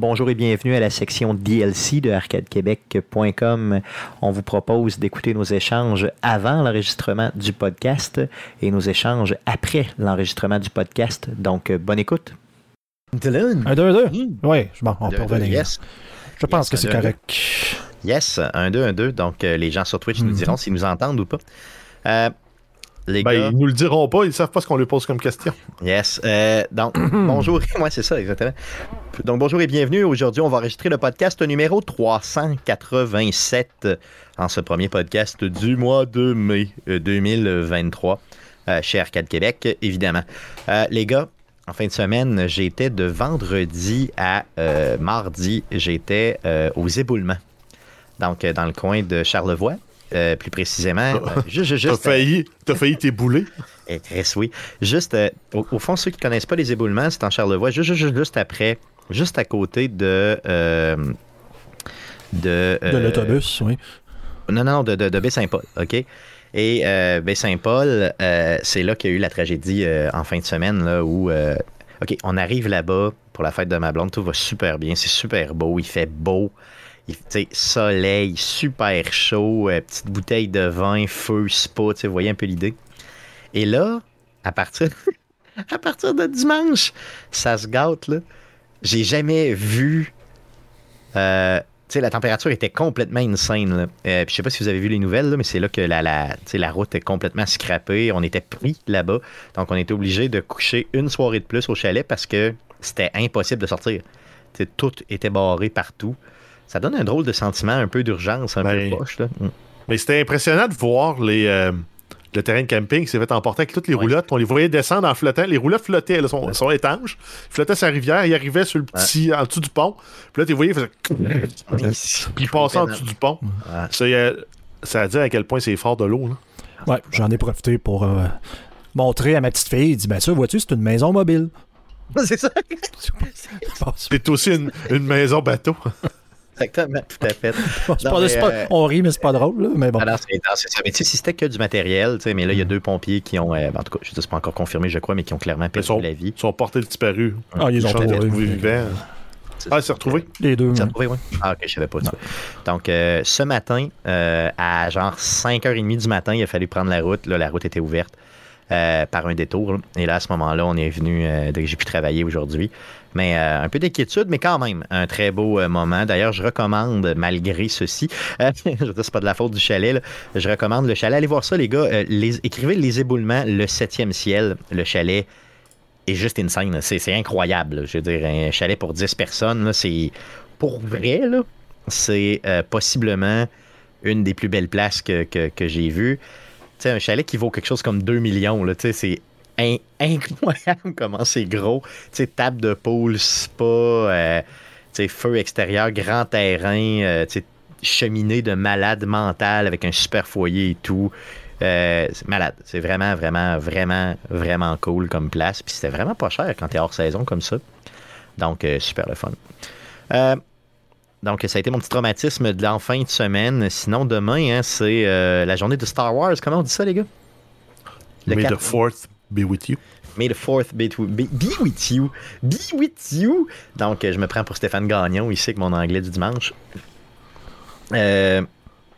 Bonjour et bienvenue à la section DLC de arcadequebec.com. On vous propose d'écouter nos échanges avant l'enregistrement du podcast et nos échanges après l'enregistrement du podcast. Donc, bonne écoute. Dylan? Un 2, un 2. Hmm. Oui, bon, on Un, peut deux, un, deux, revenir. Yes. Je pense Yes, que c'est un, deux, un, correct. Yes, 1, 2, 1, 2. Donc, euh, les gens sur Twitch nous Mhm. diront s'ils nous entendent ou pas. Euh, les Ben, gars, ils nous le diront pas, ils savent pas ce qu'on lui pose comme question. yes. Euh, donc, bonjour. Moi, c'est ça, exactement. Donc, bonjour et bienvenue. Aujourd'hui, on va enregistrer le podcast numéro 387 en ce premier podcast du mois de mai euh, 2023 euh, chez Arcade Québec, évidemment. Euh, les gars, en fin de semaine, j'étais de vendredi à euh, mardi, j'étais euh, aux éboulements. Donc, euh, dans le coin de Charlevoix. Euh, plus précisément, euh, ju- ju- T'as juste, failli, t'as failli t'ébouler. eh, Chris, oui. Juste, euh, au, au fond, ceux qui connaissent pas les éboulements, c'est en Charlevoix, juste, juste, juste après, juste à côté de. euh, de, De euh, l'autobus, oui. Non, non, non, de, de, de Baie-Saint-Paul, OK? Et euh, Baie-Saint-Paul, euh, c'est là qu'il y a eu la tragédie euh, en fin de semaine, là, où. euh, OK, on arrive là-bas pour la fête de ma blonde, tout va super bien, c'est super beau, il fait beau. Soleil, super chaud, euh, petite bouteille de vin, feu, spa, vous voyez un peu l'idée. Et là, à partir, à partir de dimanche, ça se gâte, là. J'ai jamais vu. euh, la température était complètement insane. Là. Euh, je sais pas si vous avez vu les nouvelles, là, mais c'est là que la, la, la route est complètement scrappée. On était pris là-bas. Donc, on était obligé de coucher une soirée de plus au chalet parce que c'était impossible de sortir. Tu sais, tout était barré partout. Ça donne un drôle de sentiment, un peu d'urgence, un Ben, peu poche. Là. Mm. Mais c'était impressionnant de voir les, euh, le terrain de camping qui s'est fait emporter avec toutes les Ouais. roulottes. On les voyait descendre en flottant. Les roulottes flottaient, elles sont, sont étanches. Ils flottaient sur la rivière, ils arrivaient sur le petit, en dessous du pont. Puis là, tu les voyais, ils faisaient. Puis ils passaient en dessous du pont. Ouais. Ça, euh, ça a dit à quel point c'est fort de l'eau. Ouais, j'en ai profité pour euh, montrer à ma petite fille. Il dit Ben, ça, vois-tu, c'est une maison mobile. c'est ça. C'est aussi une, une maison bateau. Exactement, tout à fait. C'est Non, pas- mais, c'est pas- euh, on rit, mais c'est pas drôle, là, mais bon. Ah non, c'est non, c'est ça. Mais tu sais, si c'était que du matériel, tu sais, mais là, il y a deux pompiers qui ont, euh, en tout cas, je ne sais pas encore confirmé, je crois, mais qui ont clairement Ils perdu sont, la vie. ils sont portés disparus. Ah, ils ont sont pas retrouvés vivants. Ah, c'est retrouvé. Les deux. Ouais. retrouvé, oui? Ah, ok, je savais pas ça. Donc, euh, ce matin, euh, à genre 5h30 du matin, il a fallu prendre la route. Là, la route était ouverte euh, par un détour. Et là, à ce moment-là, on est venu, euh, que j'ai pu travailler aujourd'hui. Mais euh, un peu d'inquiétude, mais quand même, un très beau euh, moment. D'ailleurs, je recommande, malgré ceci, euh, je c'est pas de la faute du chalet, je recommande le chalet. Allez voir ça, les gars. Euh, écrivez Les éboulements, le septième ciel, le chalet est juste insane. C'est incroyable. Je veux dire, un chalet pour 10 personnes, c'est pour vrai, c'est euh, possiblement une des plus belles places que, que, que j'ai vues. Un chalet qui vaut quelque chose comme 2 millions, c'est in- incroyable comment c'est gros. Tu sais, table de pool, spa, euh, feu extérieur, grand terrain, euh, cheminée de malade mental avec un super foyer et tout. Euh, malade. C'est vraiment, vraiment, vraiment, vraiment cool comme place. Puis c'était vraiment pas cher quand t'es hors saison comme ça. Donc, euh, super le fun. Donc, ça a été mon petit traumatisme de la fin de semaine. Sinon, demain, hein, c'est euh, la journée de Star Wars. Comment on dit ça, les gars? Le May quatre- the fourth be with you. May the fourth be, to- be- be with you. Be with you. Donc, je me prends pour Stéphane Gagnon ici avec mon anglais du dimanche. Euh,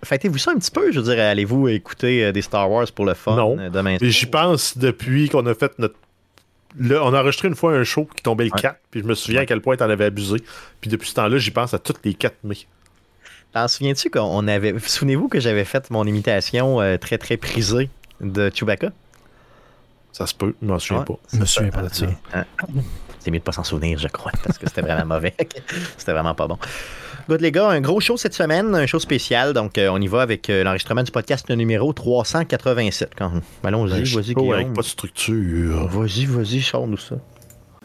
Fêtez-vous ça un petit peu, je veux dire, allez-vous écouter euh, des Star Wars pour le fun Non. euh, demain j'y pense depuis qu'on a fait notre. Là, on a enregistré une fois un show qui tombait le Ouais. 4, puis je me souviens à quel point t'en avais abusé. Puis depuis ce temps-là, j'y pense à toutes les 4 mai. T'en souviens-tu qu'on avait. Souvenez-vous que j'avais fait mon imitation euh, très très prisée de Chewbacca? Ça se peut, je m'en souviens Ouais. pas. Je me souviens pas de ça. C'est mieux de pas s'en souvenir, je crois, parce que c'était vraiment mauvais. c'était vraiment pas bon. Good, les gars, un gros show cette semaine, un show spécial. Donc, euh, on y va avec euh, l'enregistrement du podcast numéro 387. Quand... Allons-y, Un vas-y, Guillaume. avec pas de structure. Vas-y, vas-y, sors-nous ça.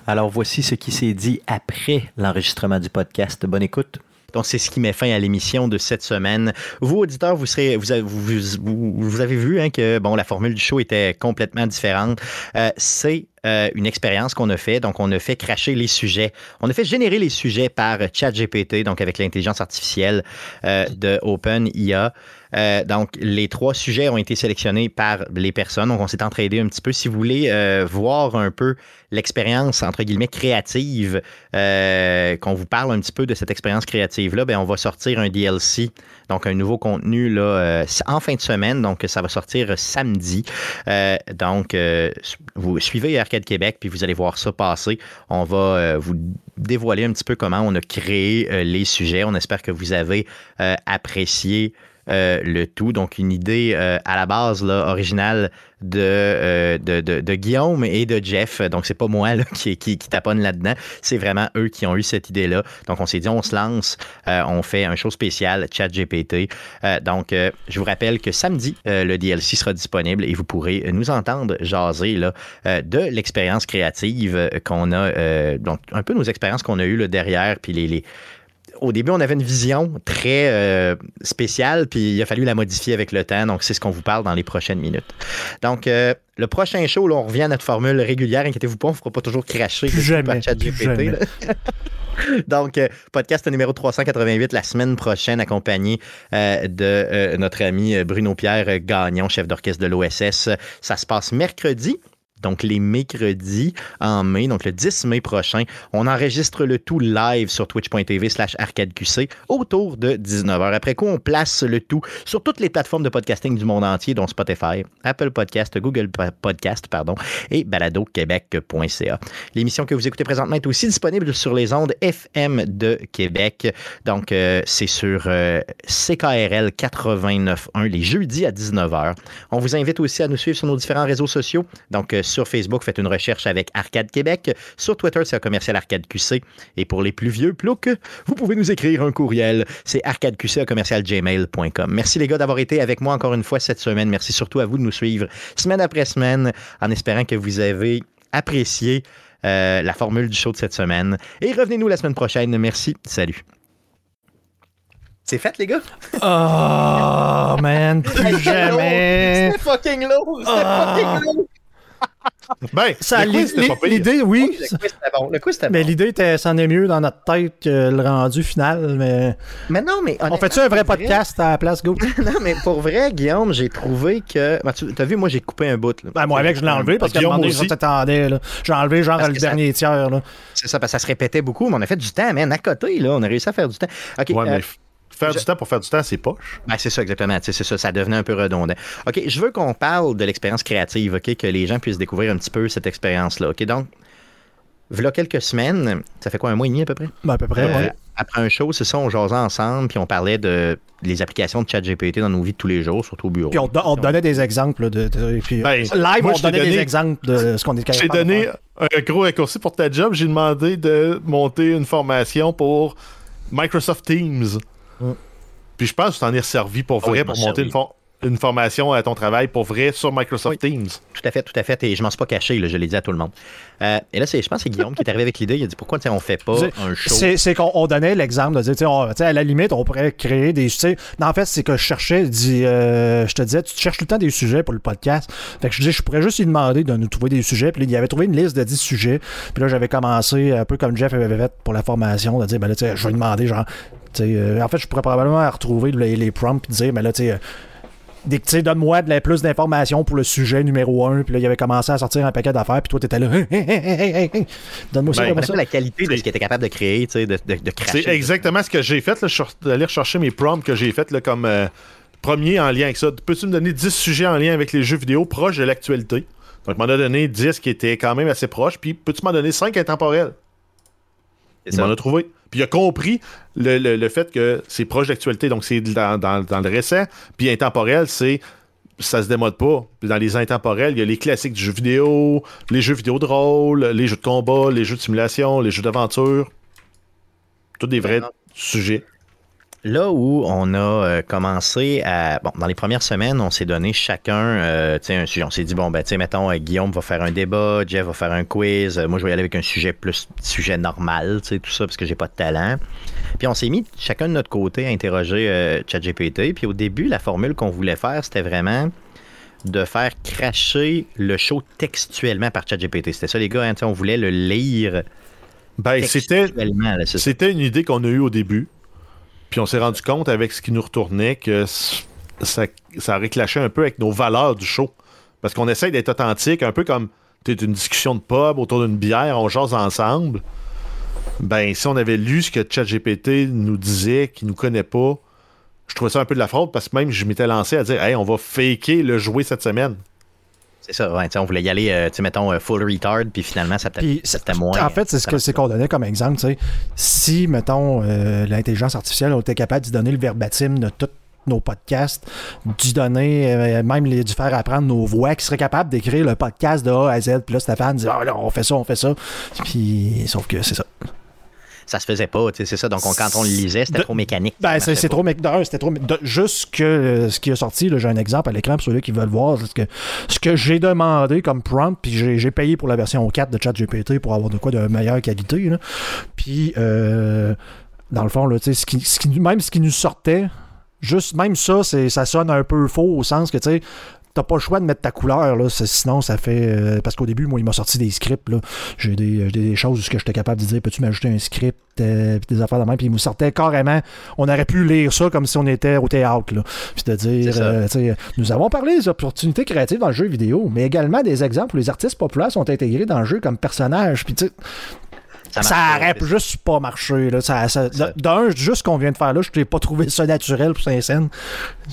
Alors, voici ce qui s'est dit après l'enregistrement du podcast. Bonne écoute. Donc, c'est ce qui met fin à l'émission de cette semaine. Vous, auditeurs, vous, avez vu hein, que bon, la formule du show était complètement différente. Euh, c'est euh, une expérience qu'on a fait. Donc, on a fait cracher les sujets. On a fait générer les sujets par ChatGPT, donc avec l'intelligence artificielle euh, de OpenIA. Euh, donc, les trois sujets ont été sélectionnés par les personnes. Donc, on s'est entraidé un petit peu. Si vous voulez euh, voir un peu l'expérience, entre guillemets, créative, euh, qu'on vous parle un petit peu de cette expérience créative-là, ben, on va sortir un DLC, donc un nouveau contenu là, en fin de semaine. Donc, ça va sortir samedi. donc, vous suivez Arcade Québec, puis vous allez voir ça passer. On va vous dévoiler un petit peu comment on a créé les sujets. On espère que vous avez apprécié euh, le tout. Donc, une idée euh, à la base là, originale euh, de, Guillaume et de Jeff. Donc, c'est pas moi là, qui, qui, taponne là-dedans. C'est vraiment eux qui ont eu cette idée-là. Donc, on s'est dit, on se lance, on fait un show spécial, Chat GPT. donc, je vous rappelle que samedi, le DLC sera disponible et vous pourrez nous entendre jaser là, de l'expérience créative qu'on a, donc un peu nos expériences qu'on a eues là, derrière, puis les au début, on avait une vision très euh, spéciale, puis il a fallu la modifier avec le temps. Donc, c'est ce qu'on vous parle dans les prochaines minutes. Donc, euh, le prochain show, là, on revient à notre formule régulière. Inquiétez-vous pas, on ne fera pas toujours cracher plus jamais, chat GPT. Donc, euh, podcast numéro 388 la semaine prochaine, accompagné de notre ami Bruno Pierre Gagnon, chef d'orchestre de l'OSS. Ça se passe mercredi donc les mercredis en mai, donc le 10 mai prochain. On enregistre le tout live sur twitch.tv slash arcadeqc autour de 19h. Après quoi, on place le tout sur toutes les plateformes de podcasting du monde entier, dont Spotify, Apple Podcast, Google Podcast, pardon, et baladoquebec.ca. L'émission que vous écoutez présentement est aussi disponible sur les ondes FM de Québec. Donc, euh, c'est sur euh, CKRL 89.1 les jeudis à 19h. On vous invite aussi à nous suivre sur nos différents réseaux sociaux. Donc, euh, sur Facebook, faites une recherche avec Arcade Québec. Sur Twitter, c'est un commercial Arcade QC. Et pour les plus vieux ploucs, vous pouvez nous écrire un courriel. C'est arcadeqc.gmail.com. Merci les gars d'avoir été avec moi encore une fois cette semaine. Merci surtout à vous de nous suivre semaine après semaine en espérant que vous avez apprécié euh, la formule du show de cette semaine. Et revenez-nous la semaine prochaine. Merci. Salut. C'est fait, les gars? Oh, man, plus jamais. C'est fucking lourd. Ah. fucking lourd ben, l'idée, oui. Le quiz, c'était bon. Mais l'idée, c'en est mieux dans notre tête que le rendu final. Mais, mais non, mais. On fait-tu un vrai podcast à la place, Go? non, mais pour vrai, Guillaume, j'ai trouvé que. Ben, tu as vu, moi, j'ai coupé un bout. Ben, moi, avec, je l'ai enlevé parce un moment donné, je t'attendais. J'ai enlevé genre le dernier tiers. C'est ça, parce que ça se répétait beaucoup, mais on a fait du temps, man, à côté. Là, on a réussi à faire du temps. OK. Ouais, euh, Faire du temps pour faire du temps, c'est poche. Ben, c'est ça, exactement. C'est ça, ça devenait un peu redondant. OK, je veux qu'on parle de l'expérience créative, OK, que les gens puissent découvrir un petit peu cette expérience-là. OK, donc, voilà quelques semaines, ça fait quoi, un mois et demi à peu près? Ben, à peu près, oui. Après un show, c'est ça, on jasait ensemble, puis on parlait de les applications de ChatGPT dans nos vies de tous les jours, surtout au bureau. Puis on, on donnait des exemples de, puis, ben, live, on donnait des exemples de ce qu'on est capable J'ai donné un gros raccourci pour ta job. J'ai demandé de monter une formation pour Microsoft Teams. Puis je pense que tu t'en es servi pour ah vrai pour monter une, une, formation à ton travail pour vrai sur Microsoft Teams. Tout à fait, tout à fait. Et je m'en suis pas caché, je l'ai dit à tout le monde. Euh, et là, je pense que c'est Guillaume qui est arrivé avec l'idée. Il a dit pourquoi on fait pas un show? C'est qu'on donnait l'exemple de dire, à la limite, on pourrait créer des. en fait, c'est que je cherchais, dit, euh, je te disais, tu cherches tout le temps des sujets pour le podcast. Fait que je disais, je pourrais juste lui demander de nous trouver des sujets. Puis il avait trouvé une liste de 10 sujets. Puis là, j'avais commencé, un peu comme Jeff avait fait pour la formation, de dire, ben là, je vais lui demander, genre, euh, en fait, je pourrais probablement retrouver les, les prompts et dire, mais là, tu sais, donne-moi de plus d'informations pour le sujet numéro un. Puis là, il avait commencé à sortir un paquet d'affaires. Puis toi, t'étais là. donne-moi ben, ça. la qualité de ce qu'il était capable de créer, de, de, de C'est exactement ce que j'ai fait. Là. Je suis allé rechercher mes prompts que j'ai fait là, comme euh, premier en lien avec ça. Peux-tu me donner 10 sujets en lien avec les jeux vidéo proches de l'actualité? Donc, il m'en a donné 10 qui étaient quand même assez proches. Puis, peux-tu m'en donner 5 intemporels? Il m'en a trouvé. Puis il a compris le, fait que c'est proche d'actualité, donc c'est dans, le récent. Puis intemporel, c'est ça se démode pas. Puis dans les intemporels, il y a les classiques du jeu vidéo, les jeux vidéo de rôle, les jeux de combat, les jeux de simulation, les jeux d'aventure. Tous des vrais sujets. Là où on a euh, commencé à. Bon, dans les premières semaines, on s'est donné chacun euh, un sujet. On s'est dit, bon, ben, tu sais, mettons, euh, Guillaume va faire un débat, Jeff va faire un quiz. moi, je vais y aller avec un sujet plus sujet normal, tu sais, tout ça, parce que j'ai pas de talent. Puis on s'est mis chacun de notre côté à interroger ChatGPT. Puis au début, la formule qu'on voulait faire, c'était vraiment de faire cracher le show textuellement par ChatGPT. C'était ça, les gars, hein, on voulait le lire. Ben, c'était, c'était une idée qu'on a eue au début. Puis on s'est rendu compte avec ce qui nous retournait que ça, ça réclachait un peu avec nos valeurs du show. Parce qu'on essaye d'être authentique, un peu comme une discussion de pub autour d'une bière, on jase ensemble. Ben, si on avait lu ce que ChatGPT nous disait, qu'il nous connaît pas, je trouvais ça un peu de la fraude parce que même je m'étais lancé à dire, hey, on va faker le jouer cette semaine. C'est ça, ouais, on voulait y aller, euh, mettons, euh, full retard, puis finalement, ça peut-être moins. En fait, c'est ce c'est qu'on donnait comme exemple, tu sais. Si, mettons, euh, l'intelligence artificielle, on était capable de donner le verbatim de tous nos podcasts, d'y donner, même les, du faire apprendre nos voix, qui seraient capables d'écrire le podcast de A à Z. Puis là, Stéphane dit, ah, on fait ça, on fait ça. Puis, sauf que c'est ça ça se faisait pas, c'est ça. Donc, quand on le lisait, c'était trop mécanique. Ben, c'est trop, c'était trop, juste que euh, ce qui est sorti, j'ai un exemple à l'écran pour ceux qui veulent voir, ce que, ce que j'ai demandé comme prompt, puis j'ai payé pour la version 4 de ChatGPT pour avoir de quoi de meilleure qualité, Puis, euh, dans le fond, là, ce qui, ce qui, même ce qui nous sortait, juste même ça, ça sonne un peu faux au sens que, tu sais, t'as pas le choix de mettre ta couleur, là, sinon ça fait. Euh, parce qu'au début, moi, il m'a sorti des scripts. J'ai des, des, choses où j'étais capable de dire Peux-tu m'ajouter un script euh, des affaires de même Puis il me sortait carrément. On aurait pu lire ça comme si on était au théâtre. Là. Puis de dire euh, Nous avons parlé des opportunités créatives dans le jeu vidéo, mais également des exemples où les artistes populaires sont intégrés dans le jeu comme personnages. Puis tu ça, aurait juste pas marché. Là. Ça, D'un, juste qu'on vient de faire là, je n'ai pas trouvé ça naturel pour Saint-Saëns.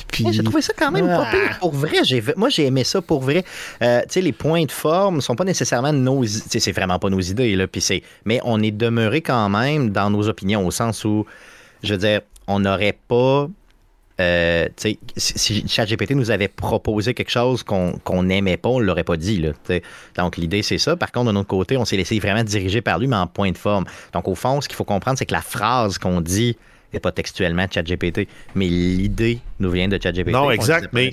Puis... J'ai trouvé ça quand même pas pire. Ah. Pour vrai, moi j'ai aimé ça pour vrai. Euh, tu sais, les points de forme sont pas nécessairement nos idées. C'est vraiment pas nos idées. Là, mais on est demeuré quand même dans nos opinions, au sens où, je veux dire, on n'aurait pas euh, si ChatGPT nous avait proposé quelque chose qu'on n'aimait pas, on ne l'aurait pas dit. Là, Donc, l'idée, c'est ça. Par contre, de notre côté, on s'est laissé vraiment diriger par lui, mais en point de forme. Donc, au fond, ce qu'il faut comprendre, c'est que la phrase qu'on dit n'est pas textuellement ChatGPT, mais l'idée nous vient de ChatGPT. Non, exact, mais...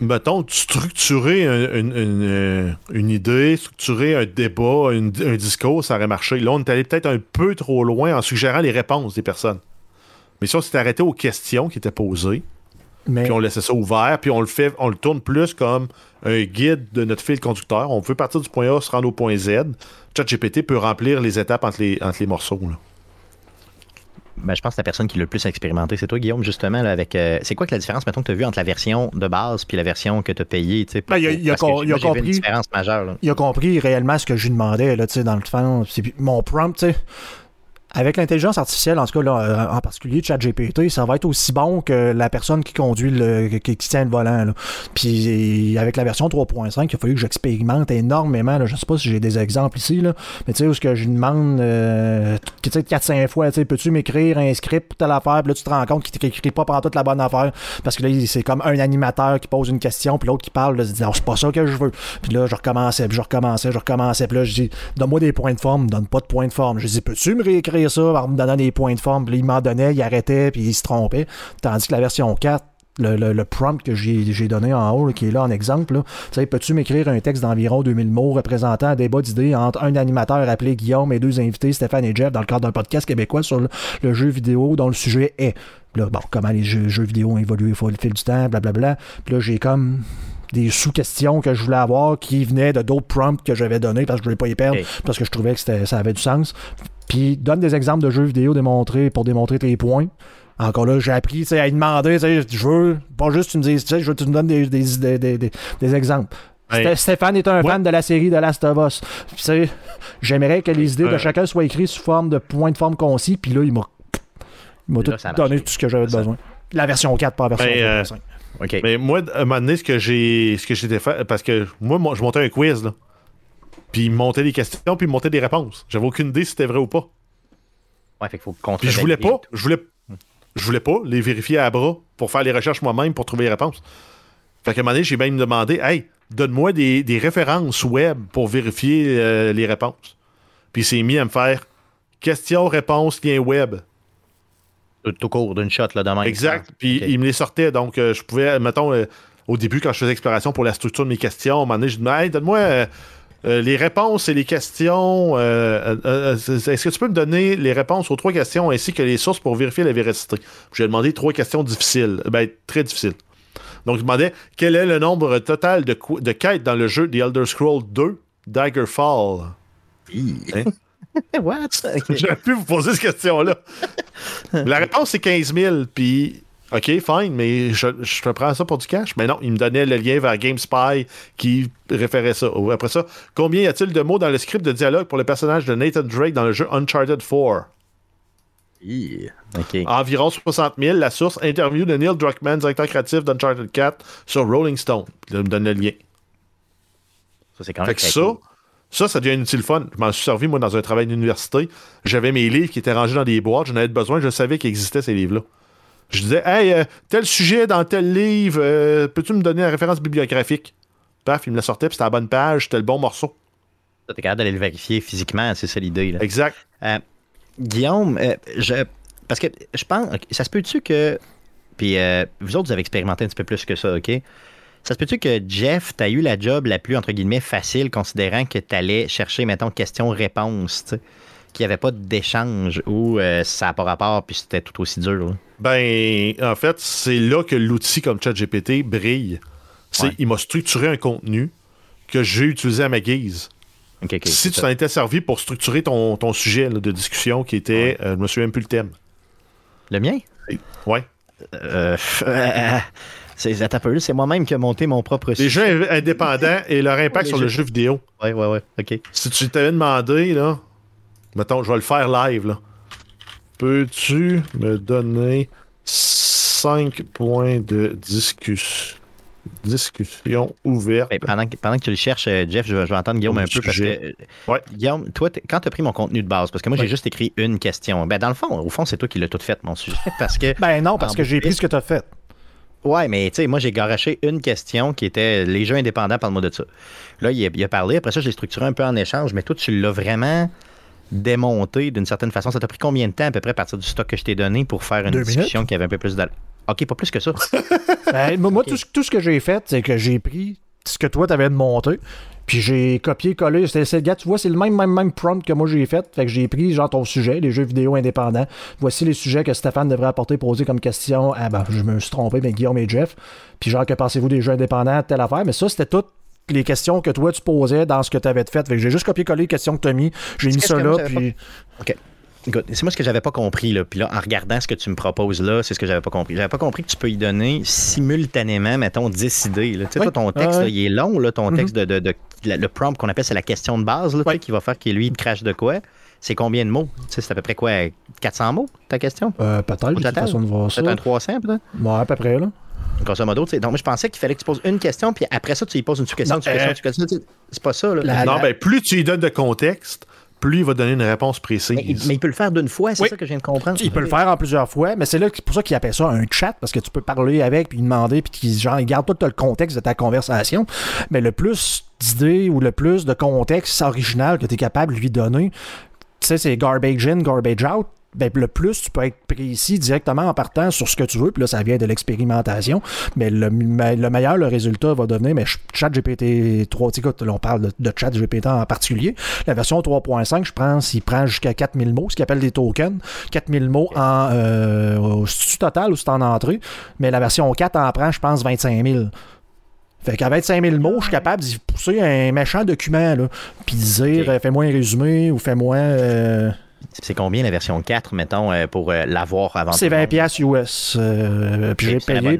Mettons, structurer une, une, idée, structurer un débat, un discours, ça aurait marché. Là, on est allé peut-être un peu trop loin en suggérant les réponses des personnes. Mais si on s'était arrêté aux questions qui étaient posées, puis on laissait ça ouvert, puis on le fait, on le tourne plus comme un guide de notre fil conducteur. On peut partir du point A, se rendre au point Z. ChatGPT peut remplir les étapes entre les, entre les morceaux. Ben, je pense que la personne qui l'a le plus expérimenté, c'est toi, Guillaume, justement, avec. Euh, c'est quoi que la différence, mettons, que tu as vu entre la version de base puis la version que tu as payée, tu sais? Ben, il, a, compris. différence majeure, Il a compris réellement ce que je lui demandais, là, tu sais, dans le fond. Mon prompt, tu sais avec l'intelligence artificielle, en tout cas, là, euh, en particulier ChatGPT, ça va être aussi bon que la personne qui conduit le. qui, tient le volant. Là. Puis avec la version 3.5, il a fallu que j'expérimente énormément. Là. Je sais pas si j'ai des exemples ici, là, mais tu sais, où ce que je demande euh, 4-5 fois, peux-tu m'écrire un script pour telle affaire, puis là tu te rends compte qu'il t'écrit pas pendant toute la bonne affaire. Parce que là, c'est comme un animateur qui pose une question, puis l'autre qui parle, là, dit c'est pas ça que je veux. Puis là, je recommençais, puis je recommençais, je recommençais, puis là, je dis donne-moi des points de forme, donne pas de points de forme. Je dis peux-tu me réécrire ça en me donnant des points de forme. Puis il m'en donnait, il arrêtait, puis il se trompait. Tandis que la version 4, le, prompt que j'ai donné en haut, qui est là en exemple, sais peux-tu m'écrire un texte d'environ 2000 mots représentant un débat d'idées entre un animateur appelé Guillaume et deux invités, Stéphane et Jeff, dans le cadre d'un podcast québécois sur le, jeu vidéo dont le sujet est? Là, bon, comment les jeux, vidéo ont évolué au fil du temps, blablabla. Puis là, j'ai comme des sous-questions que je voulais avoir qui venaient de d'autres prompts que j'avais donnés parce que je voulais pas y perdre, parce que je trouvais que ça avait du sens. Puis donne des exemples de jeux vidéo démontrés pour démontrer tes points. Encore là, j'ai appris à y demander, je veux, pas juste tu me dises, je veux que tu me donnes des, des, des, des exemples. Stéphane est un fan de la série de Last of Us. J'aimerais que les idées de chacun soient écrites sous forme de points de forme concis, puis là, il m'a tout donné tout ce que j'avais besoin. La version 4, pas la version 5. Euh, Mais moi, à un moment donné, ce que j'ai ce que j'étais fait, parce que moi, moi, je montais un quiz, là. Puis il montait des questions, puis il montait des réponses. J'avais aucune idée si c'était vrai ou pas. Ouais, fait qu'il faut Puis je voulais pas, je voulais, je voulais pas les vérifier à bras pour faire les recherches moi-même pour trouver les réponses. Fait qu'à un moment donné, j'ai même demandé, hey, donne-moi des, références web pour vérifier euh, les réponses. Puis il s'est mis à me faire question, réponse, lien web. Tout, court, d'une shot, là, demain. Exact. Puis il me les sortait, donc euh, je pouvais, mettons, euh, au début, quand je faisais exploration pour la structure de mes questions, à un moment donné, je disais, hey, donne-moi euh, les réponses et les questions. Euh, euh, est-ce que tu peux me donner les réponses aux trois questions ainsi que les sources pour vérifier la véracité? J'ai demandé trois questions difficiles, ben, très difficiles. Donc, il demandait quel est le nombre total de, qu- de quêtes dans le jeu The Elder Scrolls 2 Daggerfall? Hein? What? J'aurais pu vous poser cette question-là. La réponse, c'est 15 000. Puis, OK, fine, mais je, je te prends ça pour du cash. Mais non, il me donnait le lien vers GameSpy qui référait ça. Après ça, combien y a-t-il de mots dans le script de dialogue pour le personnage de Nathan Drake dans le jeu Uncharted 4 Hi. Ok. Environ 60 000. La source, interview de Neil Druckmann, directeur créatif d'Uncharted 4 sur Rolling Stone. Il me donne le lien. Ça, c'est quand Fait même que très ça, cool. ça, ça devient un utile fun. Je m'en suis servi, moi, dans un travail d'université. J'avais mes livres qui étaient rangés dans des boîtes. J'en avais besoin. Je savais qu'il existait ces livres-là. Je disais, hey, euh, tel sujet dans tel livre, euh, peux-tu me donner la référence bibliographique? Paf, il me la sortait, puis c'était la bonne page, c'était le bon morceau. Ça, T'es capable d'aller le vérifier physiquement, c'est ça l'idée. là. Exact. Euh, Guillaume, je, parce que je pense, ça se peut-tu que, puis euh, vous autres, vous avez expérimenté un petit peu plus que ça, OK? Ça se peut-tu que Jeff, t'as eu la job la plus, entre guillemets, facile, considérant que t'allais chercher, mettons, question-réponse, tu sais, qu'il n'y avait pas d'échange ou euh, ça n'a pas rapport, puis c'était tout aussi dur. là? Ben, en fait, c'est là que l'outil comme ChatGPT brille. C'est Ouais. il m'a structuré un contenu que j'ai utilisé à ma guise. Si tu t'en étais servi pour structurer ton, ton sujet là, de discussion qui était, euh, je me souviens plus le thème. Le mien? Ouais. Euh, c'est, peu, c'est moi-même qui ai monté mon propre Les sujet. jeux indépendants et leur impact Les sur le jeu vidéo. Ouais, ouais, ouais, OK. Si tu t'avais demandé, là, mettons, je vais le faire live, là. Peux-tu me donner 5 points de discus- discussion ouverte? Ben, pendant, que, pendant que tu le cherches, euh, Jeff, je vais, je vais entendre Guillaume Au un peu parce que. sujet. euh, Ouais. Guillaume, toi, quand tu as pris mon contenu de base, parce que moi, j'ai juste écrit une question. Ben, dans le fond, au fond, c'est toi qui l'as tout fait, mon sujet. Parce que. Ben non, parce que j'ai pris ce que tu as fait. Ouais, mais tu sais, moi, j'ai garoché une question qui était les jeux indépendants, parle-moi de ça. Là, il a, il a parlé. Après ça, je l'ai structuré un peu en échange, mais toi, tu l'as vraiment démonté d'une certaine façon. Ça t'a pris combien de temps, à peu près, à partir du stock que je t'ai donné pour faire une Deux discussion qui avait un peu plus d'al... Ok, pas plus que ça. Ben, moi, tout, ce- tout ce que j'ai fait, c'est que j'ai pris ce que toi, t'avais monté, puis j'ai copié-collé. C'est, gars, tu vois, c'est le même, même, même prompt que moi j'ai fait. Fait que j'ai pris, genre, ton sujet, les jeux vidéo indépendants. Voici les sujets que Stéphane devrait apporter, poser comme question. Ah, ben, je me suis trompé, mais Guillaume et Jeff. Puis, genre, que pensez-vous des jeux indépendants, telle affaire? Mais ça, c'était toutes les questions que toi, tu posais dans ce que tu avais fait. Fait que j'ai juste copié-collé les questions que tu as mis. J'ai mis ça là, puis. Écoute, c'est moi ce que j'avais pas compris là. Puis là, en regardant ce que tu me proposes là, c'est ce que j'avais pas compris. J'avais pas compris que tu peux y donner simultanément, mettons, 10 idées. Là. Tu sais, Oui. toi, ton texte, là, il est long, là, ton Mhm. texte de, de- de- la- le prompt qu'on appelle, c'est la question de base, là, tu sais, Ouais. qui va faire qu'il lui, il te crache de quoi. C'est combien de mots? C'est à peu près quoi? 400 mots, ta question? Euh, peut-être, total? façon de voir ça. Peut-être un 300, peut-être? Ouais, à peu près, là. Grosso modo, tu sais. Donc, moi, je pensais qu'il fallait que tu poses une question, puis après ça, tu y poses une sous-question, sous-question, euh, C'est pas ça, là. La- non, ben, plus tu lui donnes de contexte, plus il va donner une réponse précise. mais, il, mais il peut le faire d'une fois, c'est Oui. ça que je viens de comprendre. Il peut le faire en plusieurs fois, mais c'est là pour ça qu'il appelle ça un chat, parce que tu peux parler avec, puis lui demander, puis qu'il genre, il garde tout le contexte de ta conversation. Mais le plus d'idées ou le plus de contexte original que tu es capable de lui donner, tu sais, c'est garbage in, garbage out. Ben, le plus tu peux être précis directement en partant sur ce que tu veux, puis là, ça vient de l'expérimentation. Mais le, le meilleur, le résultat va devenir, mais chat GPT 3, tu sais, écoute, là, on parle de, de chat GPT en particulier. La version 3.5, je pense, il prend jusqu'à 4000 mots, ce qu'il appelle des tokens. 4000 mots en euh, au- total ou c'est en entrée. Mais la version 4 en prend, je pense, 25 000. Fait qu'à 25 000 mots, je suis capable d'y pousser un méchant document, là. Puis dire, euh, fais-moi un résumé ou fais-moi. euh, C'est combien la version 4, mettons, euh, pour l'avoir avant c'est tout le 20 monde? pièces US. euh, puis j'ai payé.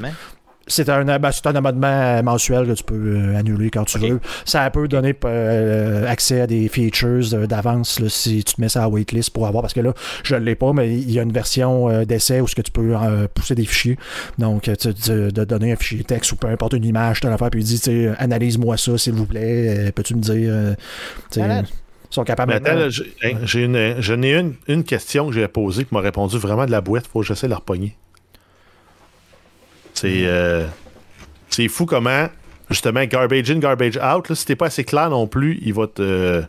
C'est un, ben, un abonnement mensuel que tu peux euh, annuler quand tu veux. Ça peut donner euh, accès à des features euh, d'avance si tu te mets ça à waitlist pour avoir. Parce que là, je ne l'ai pas, mais il y a une version euh, d'essai où ce que tu peux euh, pousser des fichiers. Donc, euh, tu- tu- de donner un fichier texte ou peu importe une image, tu affaire, puis il dit tu sais, analyse-moi ça, s'il vous plaît. Euh, Peux-tu me dire. euh, sont capables maintenant- j'ai une, j'en ai une, une question que j'ai posée qui m'a répondu vraiment de la boîte. Faut que j'essaie de la repogner. C'est euh, c'est fou comment, justement, garbage in, garbage out, là, si t'es pas assez clair non plus, il va te.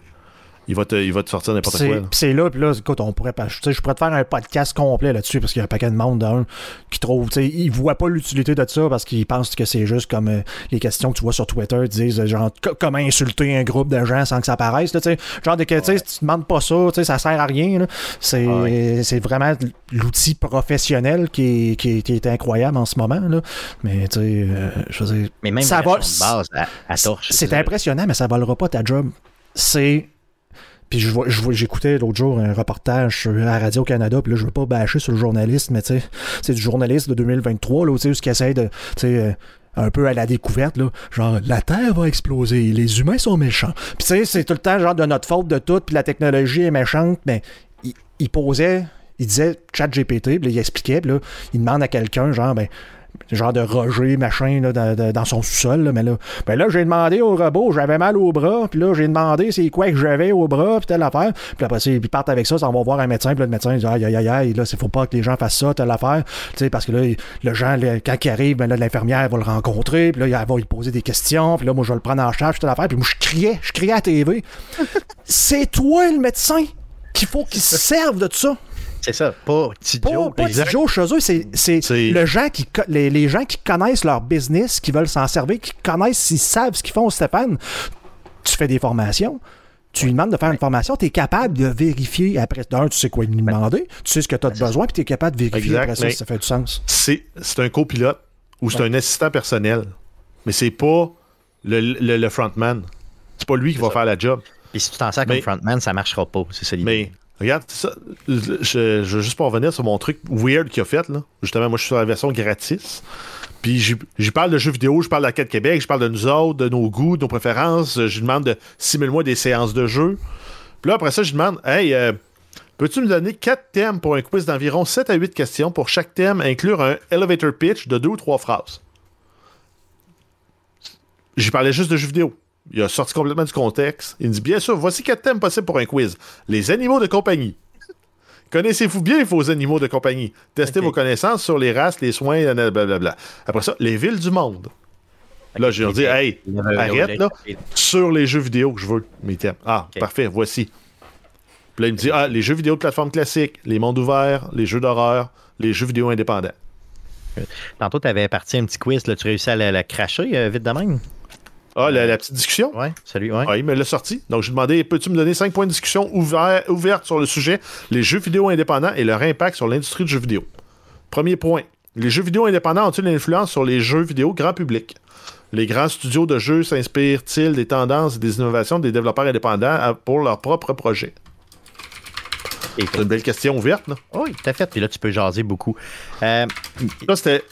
Il va te, il va te sortir n'importe quoi. puis c'est là, puis là, écoute, on pourrait pas. Tu sais, je pourrais te faire un podcast complet là-dessus parce qu'il y a un paquet de monde d'un qui trouve. Tu sais, ils voient pas l'utilité de ça parce qu'ils pensent que c'est juste comme euh, les questions que tu vois sur Twitter ils disent euh, genre co- comment insulter un groupe de gens sans que ça apparaisse. là, tu sais. genre de que tu sais, tu demandes pas ça, tu sais, ça sert à rien. C'est Ah c'est vraiment l'outil professionnel qui est, qui, est, qui est incroyable en ce moment. Là. Mais tu sais, euh, je veux dire, Mais même Ça va- version de base à, à torche. c'est impressionnant, mais ça volera pas ta job. C'est. Puis je vois- je j'écoutais l'autre jour un reportage à Radio-Canada, puis là, je veux pas bâcher sur le journaliste, mais tu sais, c'est du journaliste de 2023, là, tu sais, qui essaie de. Tu sais, euh, un peu à la découverte, là, genre la Terre va exploser, les humains sont méchants. Puis tu sais, c'est tout le temps genre de notre faute de tout, puis la technologie est méchante, mais il, posait, il disait chat GPT, là, il expliquait, puis là, il demande à quelqu'un, genre, ben, genre de Roger, machin, là, dans, son sous-sol, là, mais là, ben là, j'ai demandé au robot, j'avais mal au bras, puis là, j'ai demandé c'est quoi que j'avais au bras, puis telle affaire. Puis après, ils partent avec ça, ça, on va voir un médecin, puis là, le médecin, il dit, aïe, aïe, aïe, aïe, là, il faut pas que les gens fassent ça, telle affaire. Tu sais, parce que là, le gens, quand il arrive, ben là, l'infirmière va le rencontrer, puis là, elle va lui poser des questions, puis là, moi, je vais le prendre en charge, telle affaire, puis moi, je criais, je criais à la TV. c'est toi, le médecin, qu'il faut qu'il se serve de tout ça. C'est ça, pas petit Pas, chez eux, c'est, le gens qui, les, les gens qui connaissent leur business, qui veulent s'en servir, qui connaissent, ils savent ce qu'ils font, Stéphane. Tu fais des formations. Tu lui demandes de faire une formation, tu es capable de vérifier après. D'un, tu sais quoi lui demander, tu sais ce que tu as de besoin, puis tu es capable de vérifier Exact, après ça si ça fait du sens. C'est c'est un copilote ou c'est un assistant personnel. Mais c'est pas le, le, le frontman. C'est pas lui qui va ça. faire la job. Et si tu t'en sers comme frontman, ça marchera pas. C'est ça l'idée. Regarde, ça, je, veux juste pas revenir sur mon truc weird qu'il a fait. Là. Justement, moi, je suis sur la version gratis. Puis j'y parle de jeux vidéo, je parle d'Arcade Québec, je parle de nous autres, de nos goûts, de nos préférences. Je demande de 6000 mois des séances de jeu. Puis là, après ça, je lui demande Hey, euh, peux-tu me donner 4 thèmes pour un quiz d'environ 7 à 8 questions pour chaque thème, inclure un elevator pitch de 2 ou 3 phrases? J'y parlais juste de jeux vidéo. Il a sorti complètement du contexte. Il me dit Bien sûr, voici quatre thèmes possibles pour un quiz. Les animaux de compagnie. Connaissez-vous bien vos animaux de compagnie? Testez vos connaissances sur les races, les soins, blablabla. Après ça, les villes du monde. Là, j'ai dit, hey, arrête, là. Sur les jeux vidéo que je veux, mes thèmes. Ah, parfait, voici. Puis là, il me dit, ah, les jeux vidéo de plateforme classique, les mondes ouverts, les jeux d'horreur, les jeux vidéo indépendants. Tantôt, tu avais parti un petit quiz, là, tu réussis à la, la cracher euh, vite de même? Ah, la, la petite discussion? Ouais, salut, ouais. Ah, il me l'a sorti. Donc, j'ai demandé, peux-tu me donner cinq points de discussion ouverts ouverts sur le sujet, les jeux vidéo indépendants et leur impact sur l'industrie du jeu vidéo? Premier point. Les jeux vidéo indépendants ont-ils une influence sur les jeux vidéo grand public? Les grands studios de jeux s'inspirent-ils des tendances et des innovations des développeurs indépendants pour leurs propres projets? Et- C'est une belle question ouverte, là. Oui, tout à fait. Puis là, tu peux jaser beaucoup. Euh, Là, c'était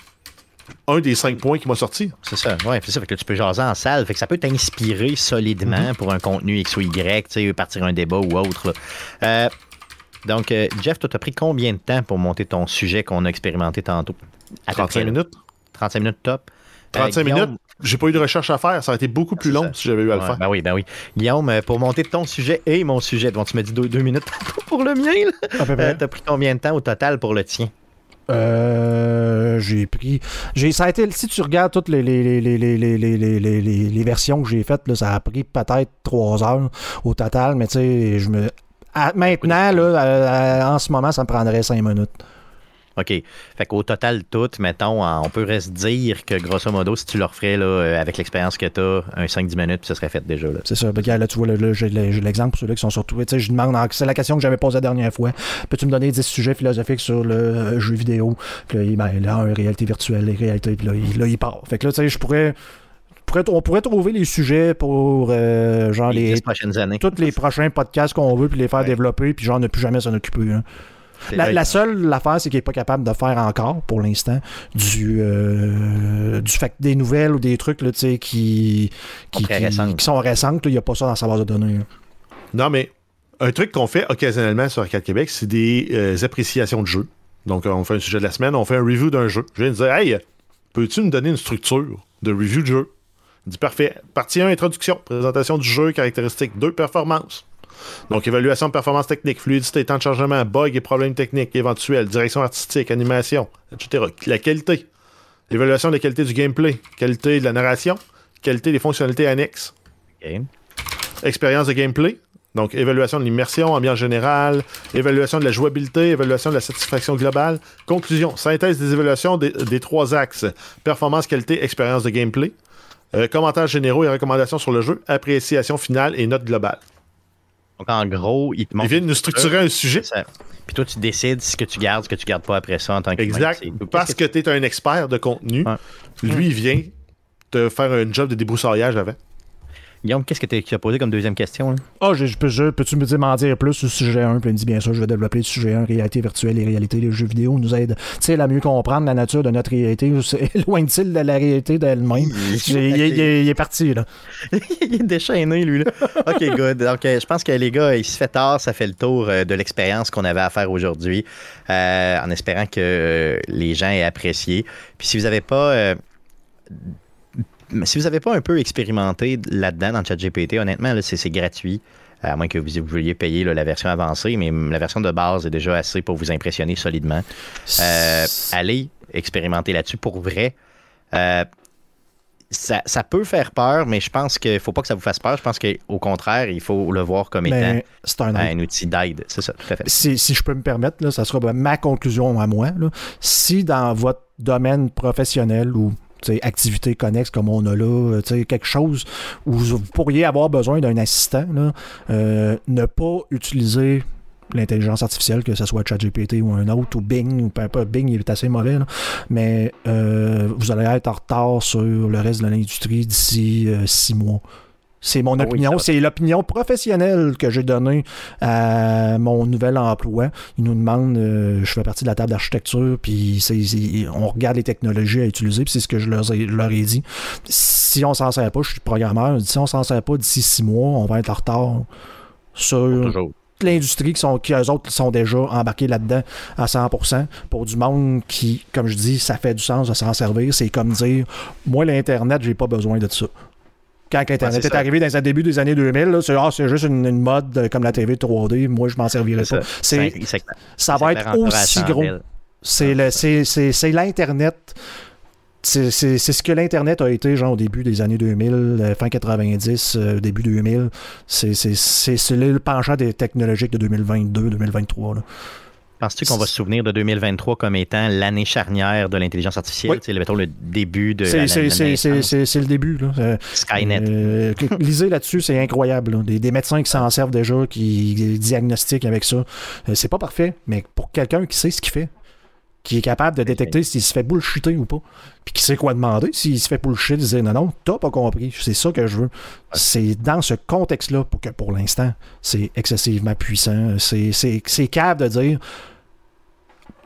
un des cinq points qui m'a sorti. c'est ça, ouais, c'est ça. Fait que tu peux jaser en salle. Fait que ça peut t'inspirer solidement pour un contenu X ou Y, tu sais, partir un débat ou autre. Euh, donc, euh, Jeff, toi, t'as pris combien de temps pour monter ton sujet qu'on a expérimenté tantôt? À peu 35 près, là. minutes. 35 minutes top. Euh, 35 Guillaume- minutes. J'ai pas eu de recherche à faire. Ça aurait été beaucoup plus long ça. si j'avais eu à le Ouais, faire. ben oui, ben oui. Guillaume, euh, pour monter ton sujet et mon sujet, bon, tu m'as dit deux, deux minutes pour le mien. Euh, t'as pris combien de temps au total pour le tien? Euh, j'ai pris. J'ai, ça a été, si tu regardes toutes les, les, les, les, les versions que j'ai faites, là, ça a pris peut-être trois heures au total, mais tu sais, je me. Maintenant, là, en ce moment, ça me prendrait cinq minutes. OK. Fait qu'au total, tout, mettons, on peut se dire que grosso modo, si tu le referais là, euh, avec l'expérience que tu as, un 5-10 minutes, puis ça serait fait déjà. Là. C'est ça. Ben, regarde, là, tu vois, là, là, j'ai le- j'ai l'exemple pour ceux-là qui sont sur Twitter. Je demande, c'est la question que j'avais posée la dernière fois. Peux-tu me donner 10 sujets philosophiques sur le euh, jeu vidéo? Puis là, il, ben, là, un, réalité virtuelle, les réalités, puis là, il, là, il part. Fait que là, tu sais, je pourrais, On pourrait trouver les sujets pour, euh, genre, Les les, 10 prochaines années. tous les prochains podcasts qu'on veut, puis les faire Ouais. développer, puis genre, ne plus jamais s'en occuper. là. La, seule affaire, c'est qu'il n'est pas capable de faire encore, pour l'instant, du, euh, du fait des nouvelles ou des trucs là, tu sais, qui, qui, Très qui- récentes. qui sont récentes. là, Il n'y a pas ça dans sa base de données. là. Non, mais un truc qu'on fait occasionnellement sur Arcade Québec, c'est des euh, appréciations de jeux. Donc, on fait un sujet de la semaine, on fait un review d'un jeu. Je viens de dire, hey, peux-tu me donner une structure de review de jeu? Il dit, parfait. Partie 1, introduction, présentation du jeu, caractéristiques 2, performance. Donc, évaluation de performance technique, fluidité, temps de chargement, bugs et problèmes techniques éventuels, direction artistique, animation, etc. La qualité. Évaluation de la qualité du gameplay, qualité de la narration, qualité des fonctionnalités annexes, OK. expérience de gameplay, Donc, évaluation de l'immersion, ambiance générale, évaluation de la jouabilité, évaluation de la satisfaction globale. Conclusion, synthèse des évaluations des, des trois axes performance, qualité, expérience de gameplay. Euh, commentaires généraux et recommandations sur le jeu, appréciation finale et note globale. Donc, en gros, il te Il montre. vient de nous structurer un sujet. ça. Puis toi, tu décides ce que tu gardes, ce que tu gardes pas après ça en tant que. Exact. Parce que tu es un expert de contenu. Ouais. Lui, il vient te faire un job de débroussaillage avant. Guillaume, qu'est-ce que t'as- tu as posé comme deuxième question? là? Ah, je, je peux- je- peux-tu me dire m'en dire plus sur le sujet 1? Puis il me dit, bien sûr, je vais développer le sujet 1, réalité virtuelle et réalité des jeux vidéo nous aide, tu sais, à mieux comprendre la nature de notre réalité. C'est- Éloigne-t-il de la réalité d'elle-même? Il, est- il est- il est parti, là. il est déchaîné, lui. Là. OK, good. Donc, euh, je pense que les gars, il se fait tard. Ça fait le tour euh, de l'expérience qu'on avait à faire aujourd'hui. euh, en espérant que euh, les gens aient apprécié. Puis si vous n'avez pas. euh, si vous n'avez pas un peu expérimenté là-dedans dans ChatGPT, honnêtement, c'est, gratuit. À moins que vous vouliez payer là, la version avancée, mais la version de base est déjà assez pour vous impressionner solidement. Euh, allez expérimenter là-dessus pour vrai. Euh, ça, ça peut faire peur, mais je pense qu'il ne faut pas que ça vous fasse peur. Je pense qu'au contraire, il faut le voir comme étant Mais c'est un un outil d'aide. C'est ça, tout à fait. si, si je peux me permettre, là, ça sera ma conclusion à moi. là. Si dans votre domaine professionnel ou tu sais, activité connexe comme on a là, euh, quelque chose où vous pourriez avoir besoin d'un assistant, là, euh, ne pas utiliser l'intelligence artificielle, que ce soit ChatGPT ou un autre, ou Bing, ou peu importe, Bing il est assez mauvais, mais euh, vous allez être en retard sur le reste de l'industrie d'ici six mois. C'est mon Ah oui, opinion, c'est l'opinion professionnelle que j'ai donnée à mon nouvel emploi. Il nous demande, euh, je fais partie de la table d'architecture, puis on regarde les technologies à utiliser, puis c'est ce que je leur ai, leur ai dit. Si on s'en sert pas, je suis programmeur, si on s'en sert pas d'ici six mois, on va être en retard sur toute l'industrie qui sont qui eux autres sont déjà embarqués là-dedans à 100% pour du monde qui comme je dis ça fait du sens de s'en servir. C'est comme dire moi l'internet j'ai pas besoin de ça quand l'internet Ouais, est arrivé dans le début des années 2000 là, c'est ah, c'est juste une, une mode comme la TV 3D moi je m'en servirai C'est pas ça. c'est va être aussi gros 100 000. c'est l'Internet. C'est ce que l'Internet a été, genre, au début des années 2000, euh, fin 90, euh, début 2000. C'est c'est- c'est- c'est le penchant des technologiques de 2022-2023. Penses-tu qu'on va se souvenir de 2023 comme étant l'année charnière de l'intelligence artificielle? Oui. Tu sais, mettons le début de C'est c'est- c'est- c'est- c'est- c'est le début. Là. Euh, Skynet. euh, lisez là-dessus, c'est incroyable. là. Des, des médecins qui s'en servent déjà, qui diagnostiquent avec ça. Euh, c'est pas parfait, mais pour quelqu'un qui sait ce qu'il fait, qui est capable de détecter s'il se fait bullshiter ou pas, puis qui sait quoi demander, s'il se fait bullshit, dire non, non, t'as pas compris, c'est ça que je veux. C'est dans ce contexte-là pour que pour l'instant, c'est excessivement puissant. C'est cave de dire.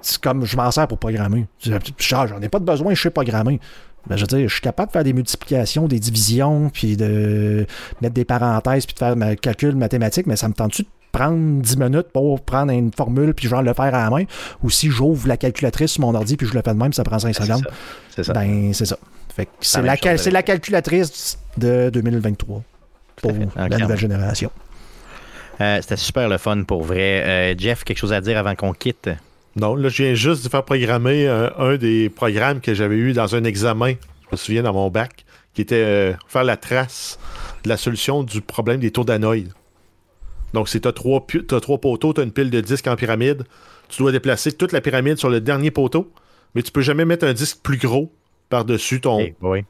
C'est comme je m'en sers pour programmer. Je- je- J'en ai pas de besoin, je sais programmer. Ben, je veux dire, je suis capable de faire des multiplications, des divisions, puis de mettre des parenthèses, puis de faire ma calcul mathématique, mais ça me tente-tu de prendre 10 minutes pour prendre une formule, puis genre le faire à la main, ou si j'ouvre la calculatrice sur mon ordi, puis je le fais de même, ça prend 5 C'est secondes. C'est ça. Ben, c'est ça. Fait que c'est la, cal- la calculatrice de 2023 pour la nouvelle génération. Euh, C'était super le fun pour vrai. Euh, Jeff, quelque chose à dire avant qu'on quitte? Non, là, je viens juste de faire programmer euh, un des programmes que j'avais eu dans un examen, je me souviens, dans mon bac, qui était euh, faire la trace de la solution du problème des taux d'anoïde. Donc, trois, pu- t'as trois poteaux, t'as une pile de disques en pyramide. Tu dois déplacer toute la pyramide sur le dernier poteau, mais tu peux jamais mettre un disque plus gros par-dessus ton. Oui.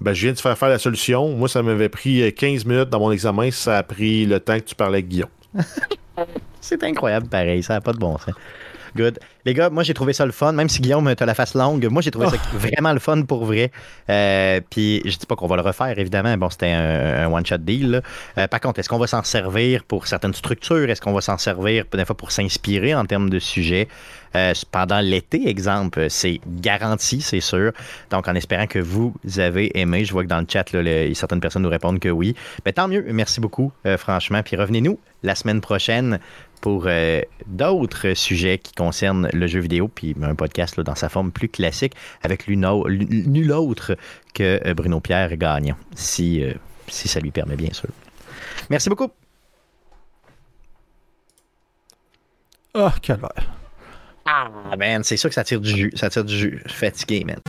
Ben, je viens de faire faire la solution. Moi, ça m'avait pris euh, 15 minutes dans mon examen. Ça a pris le temps que tu parlais avec Guillaume. C'est incroyable pareil, ça n'a pas de bon sens. Good. Les gars, moi j'ai trouvé ça le fun, même si Guillaume t'as la face longue, moi j'ai trouvé ça vraiment le fun pour vrai. Euh, puis je dis pas qu'on va le refaire, évidemment. Bon, c'était un, un one-shot deal. Euh, par contre, est-ce qu'on va s'en servir pour certaines structures? Est-ce qu'on va s'en servir des fois pour s'inspirer en termes de sujets? Euh, pendant l'été, exemple, c'est garanti, c'est sûr. Donc, en espérant que vous avez aimé, je vois que dans le chat, là, certaines personnes nous répondent que oui. Ben, tant mieux, merci beaucoup, euh, franchement. Puis revenez-nous la semaine prochaine pour euh, d'autres sujets qui concernent le jeu vidéo, puis un podcast là, dans sa forme plus classique, avec nul au- nul autre que euh, Bruno Pierre Gagnant, si, euh, si ça lui permet, bien sûr. Merci beaucoup. Ah, calvaire. Ah, man, c'est sûr que ça tire du jus. Ça tire du jus. Je suis fatigué, man.